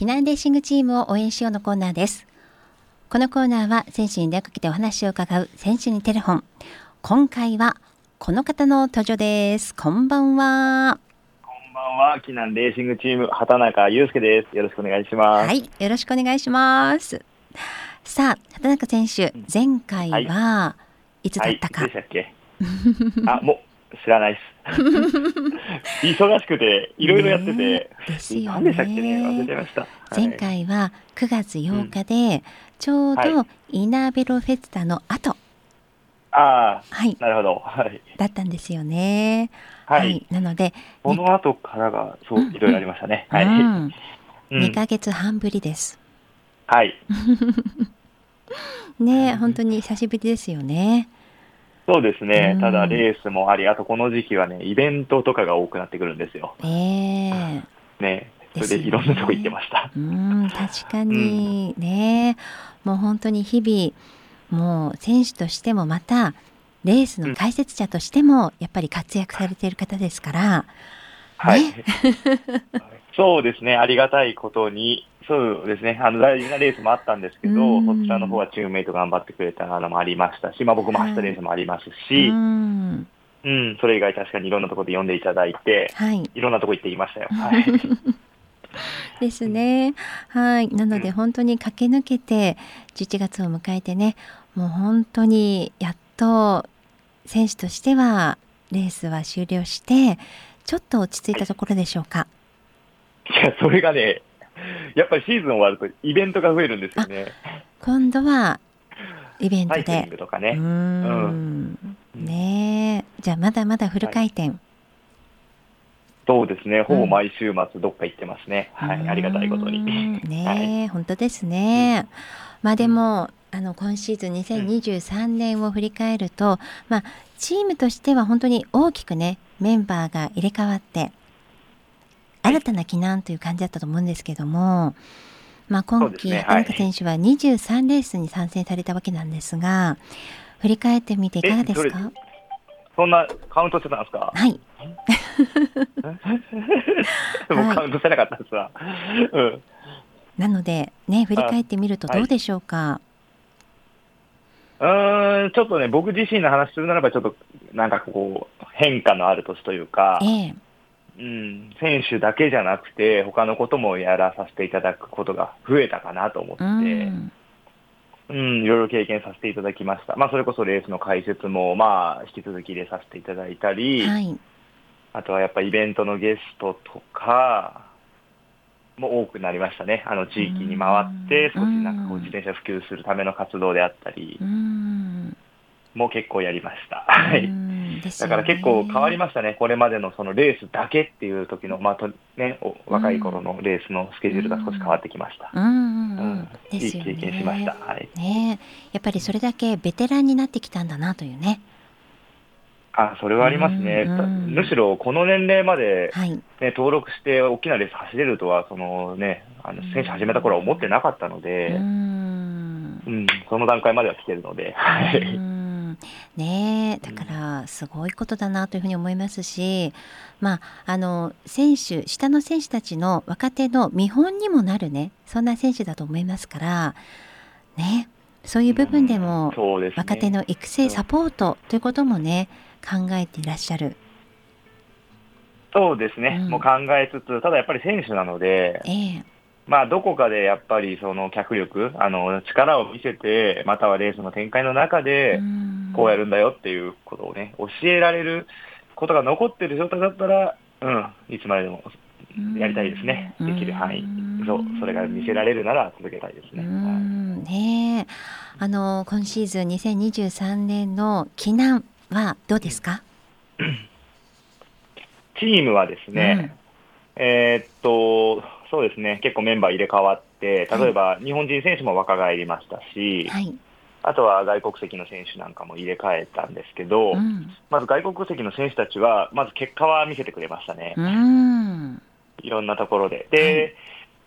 避難レーシングチームを応援しようのコーナーです。このコーナーは選手に電話かけてお話を伺う選手にテレフォン。今回はこの方の登場です。こんばんは。こんばんは。避難レーシングチーム畑中祐介です。よろしくお願いします。はい。よろしくお願いします。さあ畑中選手前回はい。つだったか、はい、でしたっけ？あもう知らないです。忙しくていろいろやってて、ね、ですよね。何でしたっけね？忘れてました、前回は9月8日で、うん、ちょうどイナーベロフェスタの後、ああ、はい、なるほど、はい、だったんですよね。はい、はい、なので、この後からが、そう、いろいろありましたね。うん、はい。うん、2ヶ月半ぶりです。はい。ね、本当に久しぶりですよね。そうですね、ただレースもあり、あとこの時期はね、イベントとかが多くなってくるんですよ。ええ。ー、ね、それでいろんなとこ行ってました。ね、うん、確かに。ね、もう本当に日々、もう選手としてもまた、レースの解説者としても、やっぱり活躍されている方ですから、はい。そうですね、ありがたいことに、そうですね、あの大事なレースもあったんですけど、そちらの方はチームメイト頑張ってくれたのもありましたし、まあ、僕も走ったレースもありますし、うんうん、それ以外確かにいろんなところで読んでいただいて、はい、いろんなとこ行っていましたよ。はいですね。はい。なので本当に駆け抜けて11月を迎えてね、もう本当にやっと選手としてはレースは終了して、ちょっと落ち着いたところでしょうか？いや、それがね、やっぱりシーズン終わるとイベントが増えるんですよね。今度はイベントで。とかね。うん。ねじゃあまだまだフル回転。はい、そうですね。ほぼ毎週末どっか行ってますね。うん、はい。ありがたいことに。ね、はい、本当ですね。うん、まあでも、あの今シーズン2023年を振り返ると、まあチームとしては本当に大きくねメンバーが入れ替わって新たな避難という感じだったと思うんですけども、まあ、今季、ね、畑中選手は23レースに参戦されたわけなんですが、振り返ってみていかがですか？そんなカウントしてたんですか？はい。もうカウントしてなかったですわ。うん、なので、ね、振り返ってみるとどうでしょうか？はい、うんちょっとね、僕自身の話するならば、ちょっとなんかこう、変化のある年というか、ええうん、選手だけじゃなくて、他のこともやらさせていただくことが増えたかなと思って、うん、うん、いろいろ経験させていただきました。まあ、それこそレースの解説も、まあ、引き続き入れさせていただいたり、はい、あとはやっぱイベントのゲストとか、も多くなりましたね。あの地域に回って、少しなんかこう自転車普及するための活動であったり、もう結構やりました。はい。だから結構変わりましたね、これまでのそのレースだけっていう時の、まあとね、若い頃のレースのスケジュールが少し変わってきました。うん、うん、いい経験しました。はい。ね、やっぱりそれだけベテランになってきたんだなというね。あそれはありますね、むしろこの年齢まで、ね、はい、登録して大きなレース走れるとは、そのね、あの選手始めた頃は思ってなかったので、うん、うん、その段階までは来てるので。はいねだからすごいことだなというふうに思いますし、まあ、あの選手下の選手たちの若手の見本にもなるねそんな選手だと思いますからねそういう部分でも、若手の育成サポートということもね考えていらっしゃる。そうですね、うん、もう考えつつ、ただやっぱり選手なので、えー、まあ、どこかでやっぱりその脚力、あの力を見せて、またはレースの展開の中で、こうやるんだよっていうことをね、教えられることが残ってる状態だったら、うん、いつまででもやりたいですね、できる範囲、そう、それが見せられるなら続けたいですね。ねあの今シーズン2023年の避難はどうですか？チームはですね、うん、えー、っと、そうですね、結構メンバー入れ替わって、例えば日本人選手も若返りましたし、はい、あとは外国籍の選手なんかも入れ替えたんですけど、うん、まず外国籍の選手たちは、まず結果は見せてくれましたね、いろんなところで。で、はい、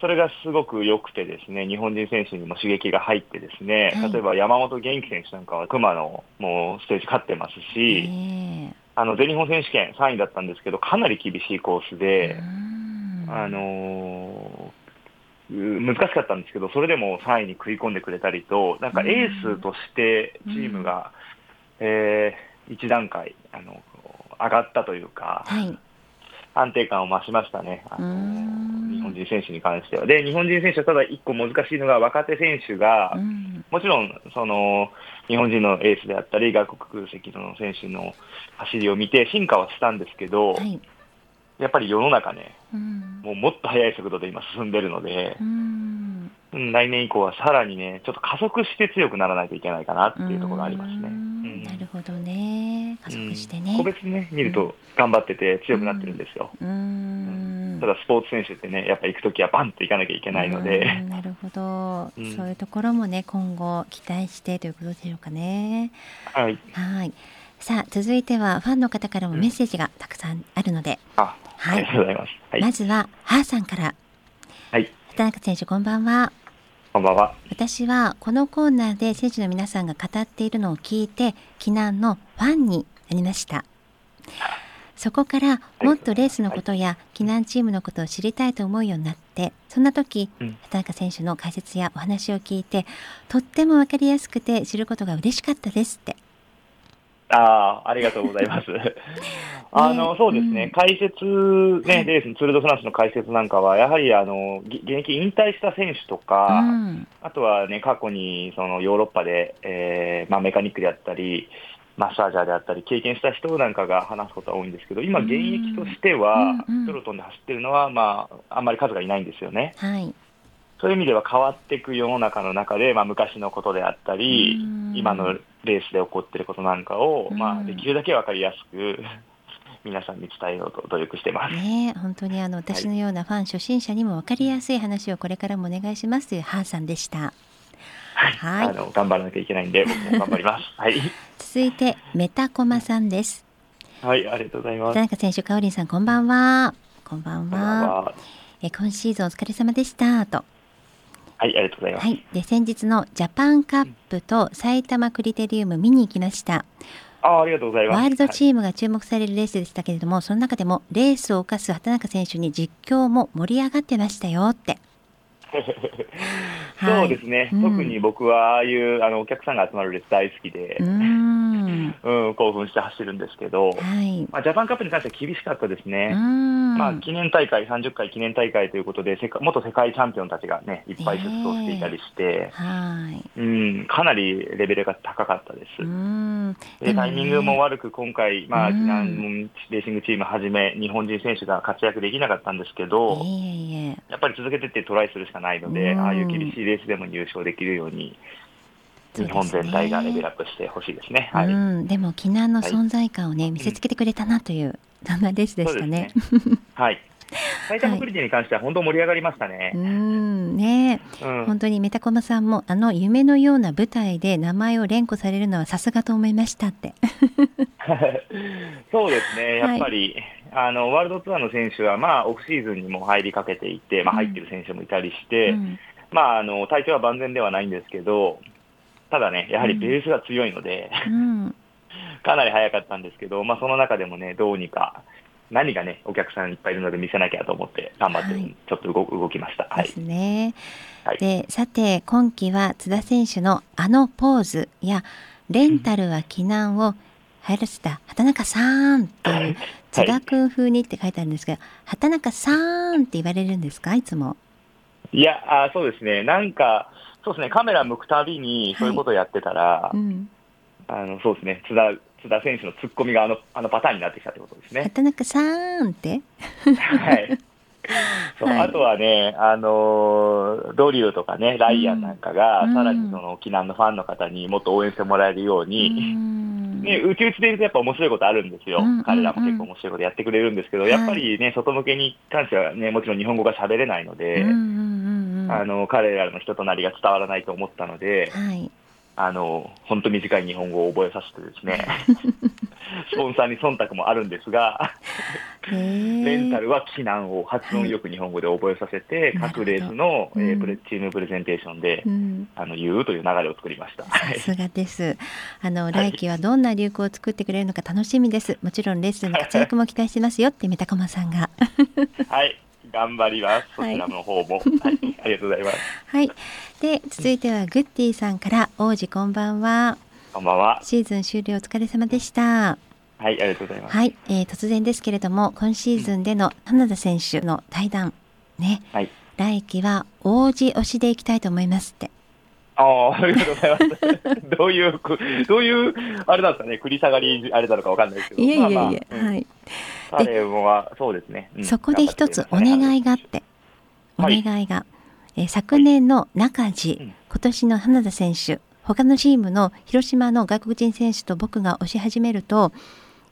それがすごく良くてですね、日本人選手にも刺激が入ってですね、はい、例えば山本元気選手なんかは熊野もステージ勝ってますし、あの全日本選手権3位だったんですけど、かなり厳しいコースで、あの難しかったんですけど、それでも3位に食い込んでくれたりと、なんかエースとしてチームが、うん、えー、一段階あの上がったというか、はい、安定感を増しましたね、あの日本人選手に関しては。で、日本人選手はただ1個難しいのが、若手選手が、うん、もちろんその日本人のエースであったり、外国籍の選手の走りを見て、進化はしたんですけど、はいやっぱり世の中ね、うん、もうもっと速い速度で今進んでるので、うん、来年以降はさらにね、ちょっと加速して強くならないといけないかなっていうところがありますね。なるほどね。加速してね。個別ね、見ると頑張ってて強くなってるんですよ。ただスポーツ選手ってね、やっぱ行くときはバンと行かなきゃいけないので。なるほど、そういうところもね、今後期待してということでしょうかね。はい。はい。さあ続いてはファンの方からもメッセージがたくさんあるので、あはい、ありがとうございます。はい、まずはハーさんから。はい。畑中選手こんばんは。こんばんは。私はこのコーナーで選手の皆さんが語っているのを聞いて、避難のファンになりました。そこからもっとレースのことや避難チームのことを知りたいと思うようになって、そんな時、畑中選手の解説やお話を聞いて、とっても分かりやすくて知ることが嬉しかったですってああ、ありがとうございます。あの、そうですね、解説、ね、レースのツール・ド・フランスの解説なんかは、やはり、あの、現役引退した選手とか、うん、あとはね、過去に、その、ヨーロッパで、えー、まあ、メカニックであったり、マッサージャーであったり、経験した人なんかが話すことは多いんですけど、今、現役としては、プロトンで走ってるのは、まあ、あんまり数がいないんですよね。はい。そういう意味では変わっていく世の中の中で、まあ、昔のことであったり、今のレースで起こっていることなんかを、まあ、できるだけ分かりやすく 皆さんに伝えようと努力してます。ね、本当にあの私のようなファン初心者にも分かりやすい話をこれからもお願いしますというハーさんでした。はい、あの頑張らなきゃいけないんで僕も頑張ります。はい。続いてメタコマさんです。はい、ありがとうございます。田中選手、かおりんさん、こんばんは。こんばんは。え今シーズンお疲れ様でしたと。はい、ありがとうございます。はい、で先日のジャパンカップと埼玉クリテリウム見に行きました。あありがとうございます。ワールドチームが注目されるレースでしたけれども、はい、その中でもレースを犯す畑中選手に実況も盛り上がってましたよって。そうですね、うん、特に僕はああいうあのお客さんが集まるレース大好きで、うん、うん、興奮して走るんですけど、はい、まあ、ジャパンカップに関しては厳しかったですね、まあ、記念大会、30回記念大会ということで、世元世界チャンピオンたちが、ね、いっぱい出走していたりして、えー、はい。うん、かなりレベルが高かったです。うん。でタイミングも悪く、今回、まあ、避難レーシングチームはじめ、日本人選手が活躍できなかったんですけど、えー、やっぱり続けてってトライするしかないので、ああいう厳しいレースでも入賞できるように。日本全体がレベルアップしてほしいですね。はい、うん、でも、避難の存在感をね、はい、見せつけてくれたなという、そんなレースでしたね。ね。はい。埼玉クリティに関しては本当盛り上がりましたね。うん。ね、うん、本当にメタコマさんもあの夢のような舞台で名前を連呼されるのはさすがと思いましたって。そうですね、やっぱり、はい、あのワールドツアーの選手はまあオフシーズンにも入りかけていて、まあ入ってる選手もいたりして、うん、まああの体調は万全ではないんですけど、ただねやはりベースが強いので、うん、かなり早かったんですけど、まあその中でもねどうにか。何がね、お客さんいっぱいいるので見せなきゃと思って、頑張って、ちょっと動,、動きました。はい、ですね。はい、で、さて、今季は津田選手のあのポーズや、レンタルは避難を入らせた畑中さんっていう、津田君風にって書いてあるんですが、畑中さんって言われるんですか、いつも。いや、あそうですね、なんか、そうですね、カメラ向くたびにそういうことをやってたら、はいうん、あのそうですね、津田津田選手の突っ込みがあのあのパターンになってきたってことですね。畑中さんって？はい。そう、はい、あとはね、あのドリューとかね、ライアンなんかが、うん、さらにその沖縄のファンの方にもっと応援してもらえるように、うん、ね、うちうちでいるとやっぱ面白いことあるんですよ、うん、彼らも結構面白いことやってくれるんですけど、やっぱりね、外向けに関してはね、もちろん日本語が喋れないので、あの彼らの人となりが伝わらないと思ったので、はい。あの本当短い日本語を覚えさせてですね スポンサーに忖度もあるんですがレンタルは避難を発音よく日本語で覚えさせて、はい、各レースの、うん、えー、プレチームプレゼンテーションで、うん、あの言うという流れを作りました。さすがです。あの来季はどんな流行を作ってくれるのか楽しみです。もちろんレースの活躍も期待してますよってメタコマさんが。はい頑張ります。そちらの方も。はい、ありがとうございます。はい。で、続いてはグッディさんから王子こんばんは。こんばんは。シーズン終了お疲れ様でした。はい、ありがとうございます。はい、えー突然ですけれども、今シーズンでの花田選手の対談ね、はい。来季は王子推しでいきたいと思いますって。ああ、ありがとうございます。どういう、くどういう、あれなんですかね、繰り下がり、あれなのかわかんないですけど。いえいえいえ、まあまあうんはい。彼は、そうですね。うんそこで一つお願いがあって、おはい願いが、えー昨年の中地、うん今年の花田選手、他のチームの広島の外国人選手と僕が推し始めると、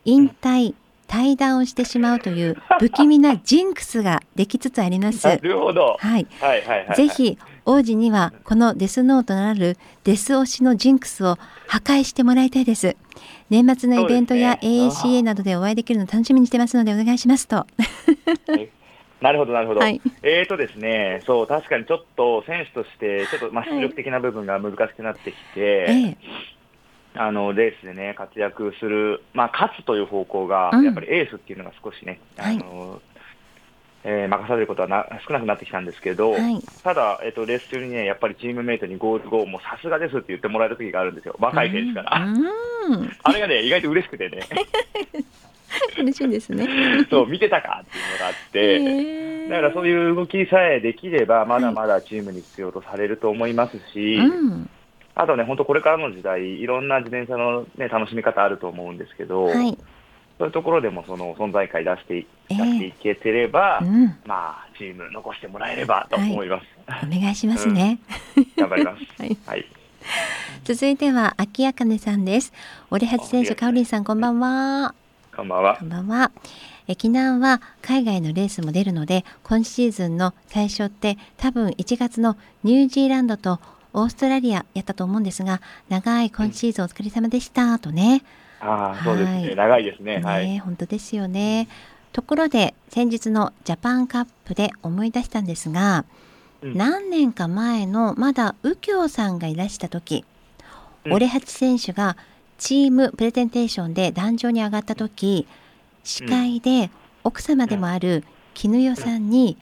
引退、対談をしてしまうという不気味なジンクスができつつあります。なるほど。はい。はいはいはい。ぜ。ひ王子にはこのデスノートなるデス推しのジンクスを破壊してもらいたいです。年末のイベントや AACA などでお会いできるの楽しみにしてますのでお願いしますと。なるほど、なるほど。はい。えーとですね、そう、確かにちょっと選手として、ちょっと、まあ、出力的な部分が難しくなってきて、ええ、あの、レースでね、活躍する、まあ、勝つという方向が、うん。やっぱりエースっていうのが少しね、はい。あの、えー任されることはな少なくなってきたんですけど、はい。ただ、えっと、レース中にね、やっぱりチームメイトにゴール後、もうさすがですって言ってもらえる時があるんですよ、若い選手から。あれがね、意外と嬉しくてね、嬉しいですね。そう、見てたかっていうのがあって、だからそういう動きさえできれば、まだまだチームに必要とされると思いますし、うん、あとね、本当これからの時代、いろんな自転車の、ね、楽しみ方あると思うんですけど、はい、そういうところでもその存在感出して出していけてれば、うん、まあ、チーム残してもらえればと思います。お願いしますね。頑張ります。はいはい。続いては秋あかねさんです。俺八選手、かおりんさん、こんばんは。こんばんはこ。んばんは。え沖縄は海外のレースも出るので今シーズンの最初って多分1月のニュージーランドとオーストラリアやったと思うんですが長い今シーズンお疲れ様でしたとね。ああ、そうですね。はい長いですね。ね、はい。本当ですよね。ところで先日のジャパンカップで思い出したんですが、うん何年か前のまだ右京さんがいらした時、うんオレハチ選手がチームプレゼンテーションで壇上に上がった時司会で奥様でもある絹代さんに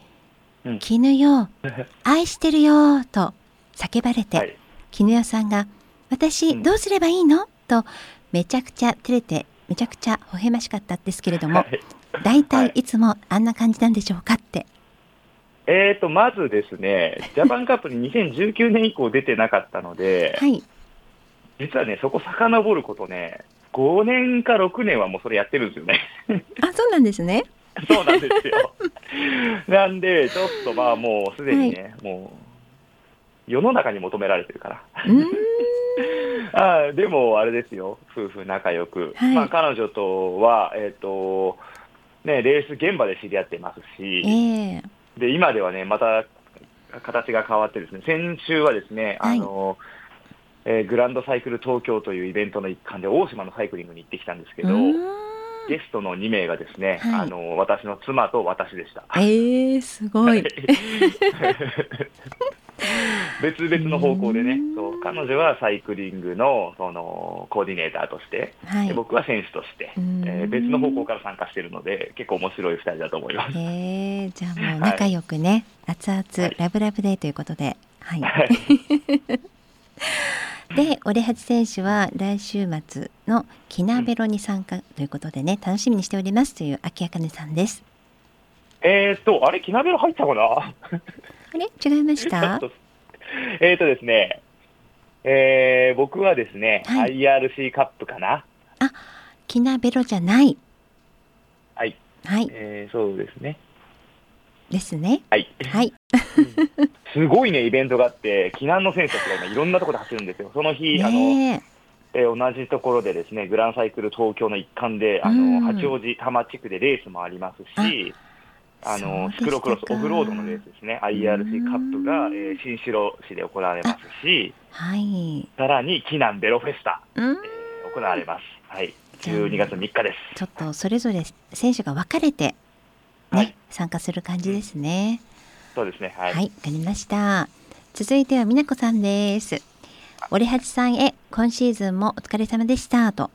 うん「絹代 愛してるよ」と叫ばれて、はい。絹代さんが「私うんどうすればいいの?」とめちゃくちゃ照れてめちゃくちゃ微笑ましかったんですけれどもはい大はい体いつもあんな感じなんでしょうかって。えーと、まずですね、ジャパンカップに2019年以降出てなかったので、はい、実はね、そこ遡ることね、5年か6年はもうそれやってるんですよね。あそうなんですね。そうなんですよ。なんで、ちょっとまあもうすでにね、もう、世の中に求められてるから。あーでも、あれですよ、夫婦仲良く、はい。まあ、彼女とは、えっとね、レース現場で知り合ってますし、ええ。で今ではね、また形が変わって、ですね。先週はですね、はい。あのえーグランドサイクル東京というイベントの一環で、大島のサイクリングに行ってきたんですけど、ゲストの2名がですね、はい。あの私の妻と私でした。ええすごい。別々の方向でねうん、そう彼女はサイクリングのそのコーディネーターとして、はいで。僕は選手として、うんえー別の方向から参加しているので、結構面白い2人だと思います。ええじゃあもう仲良くね、熱々、はいラブラブデーということで、はい。はいで、オレハチ選手は来週末のキナベロに参加ということでね、楽しみにしておりますという秋あかねさんです。えーっと、あれ、キナベロ入ったかな？あれ？違いました？えーっとですね、えー僕はですね、はい IRC カップかな。キナベロじゃない。はい、はい。えーそうですね。ですね。はい。はい。すごいね、イベントがあって、避難の選手たちが今、いろんなところで走るんですよ。その日、あの、ねえー同じところでですね、グランサイクル東京の一環で、あうんの、八王子多摩地区でレースもありますし、あの、そうでしたかスクロクロスオフロードのレースですね、IRC カップが、うんえー新城市で行われますし、え。はい。さらに、避難ベロフェスタ、うん。えー行われます。はい。じゃあ12月3日です。ちょっとそれぞれ選手が分かれて、ねはい参加する感じですね。そうですね。はい。はい、わかりました。続いては美奈子さんです。オレハチさんへ今シーズンもお疲れ様でしたと。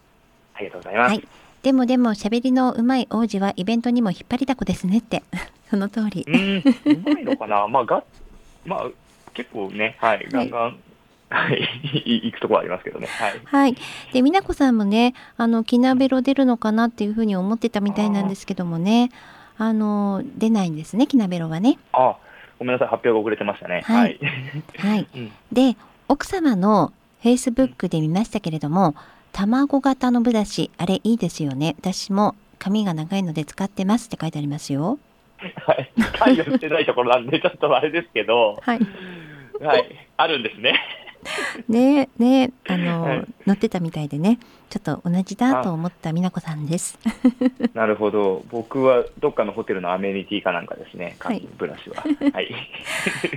ありがとうございます。はい。でもでも喋りのうまい王子はイベントにも引っ張りだこですねって。その通り。うん、うまいのかな、まあ、が、まあ、結構ね、はい、ガンガン、はい、行くところありますけどね。はい。はい、で、美奈子さんもね、あの、きなべろ出るのかなっていうふうに思ってたみたいなんですけどもね。あの、出ないんですね、きなべろはね。あ、ごめんなさい、発表が遅れてましたね。はい。はい。で、奥様のフェイスブックで見ましたけれども、卵型のブラシ、あれいいですよね。私も髪が長いので使ってますって書いてありますよ。はい。関与してないところなんで、ちょっとあれですけど、はい。はい、あるんですね。ねねあの、はい、乗ってたみたいでね。ちょっと同じだと思った美奈子さんです。なるほど。僕はどっかのホテルのアメニティかなんかですね、はい、ブラシは。はい。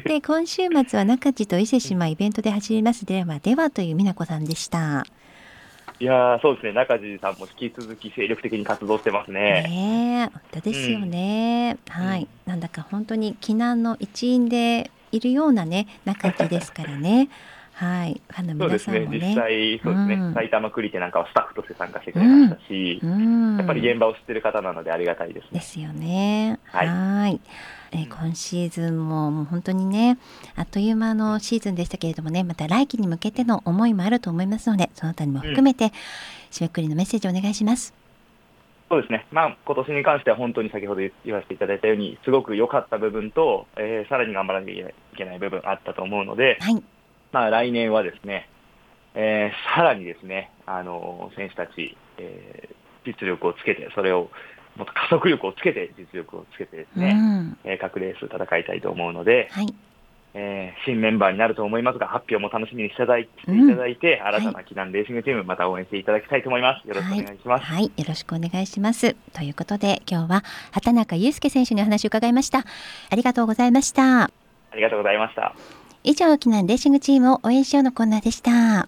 で今週末は中地と伊勢志摩イベントで走ります。ではではという美奈子さんでしたいやそうですね。中地さんも引き続き精力的に活動してますね。ね本当ですよね、うん、はい、なんだか本当に避難の一員でいるようなね中地ですからねはい、ファンの皆さんもね。ね。実際、そうですね、うん、埼玉クリテなんかはスタッフとして参加してくれましたし、うん、やっぱり現場を知ってる方なのでありがたいです、ね、ですよね。はい。えー、今シーズンももう本当にねあっという間のシーズンでしたけれどもねまた来季に向けての思いもあると思いますのでそのあたりも含めて、うん、締めくくりのメッセージお願いします。そうですね、まあ今年に関しては本当に先ほど言わせていただいたようにすごく良かった部分と、えー、さらに頑張らなきゃいけない部分あったと思うので、はいまあ、来年はですね、えー、さらにですね、あの選手たち、えー、実力をつけて、それをもっと加速力をつけて、実力をつけてですね、うん、えー、各レース戦いたいと思うので、はい、えー、新メンバーになると思いますが、発表も楽しみにしていただいて、うん、新たな避難レーシングチーム、また応援していただきたいと思います。よろしくお願いします。はい、はい、よろしくお願いします。ということで、今日は畑中祐介選手にお話を伺いました。ありがとうございました。ありがとうございました。以上、沖縄レーシングチームを応援しようのコーナーでした。